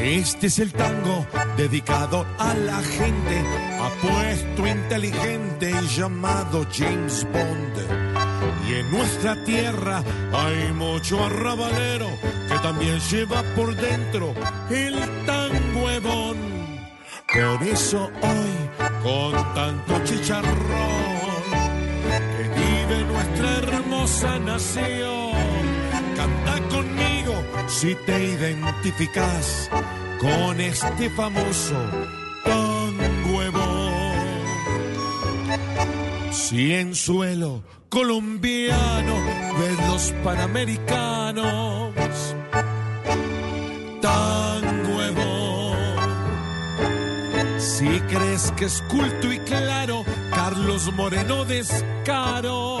Este es el tango dedicado a la gente, apuesto, inteligente y llamado James Bond. Y en nuestra tierra hay mucho arrabalero que también lleva por dentro el tango. Por eso hoy, con tanto chicharrón, que vive nuestra hermosa nación, canta conmigo si te identificas con este famoso tan huevón. Si en suelo colombiano ves los panamericanos, tan huevón. Si crees que es culto y claro, Carlos Moreno descaro,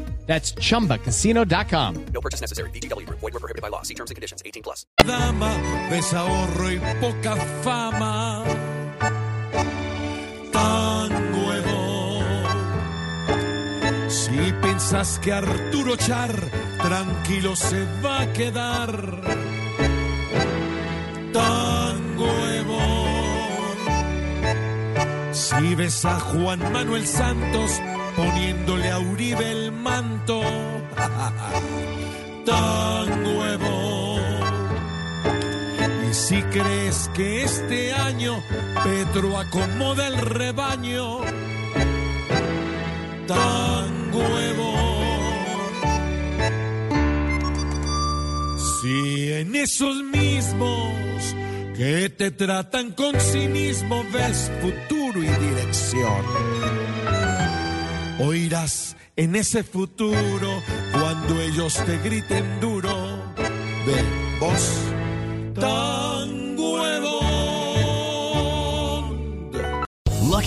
That's chumbacasino.com. No purchase necessary. BGW. Void were prohibited by law. See terms and conditions. 18 plus. dama ves ahorro y poca fama. Tan huevón. Si pensás que Arturo Char tranquilo se va a quedar. Tan huevón. Si ves a Juan Manuel Santos poniéndole a Uribe el manto. Tan huevón. Y si crees que este año Petro acomoda el rebaño, tan huevón. Si en esos mismos que te tratan con cinismo ves futuro y dirección, oirás en ese futuro cuando ellos te griten duro. De voz tan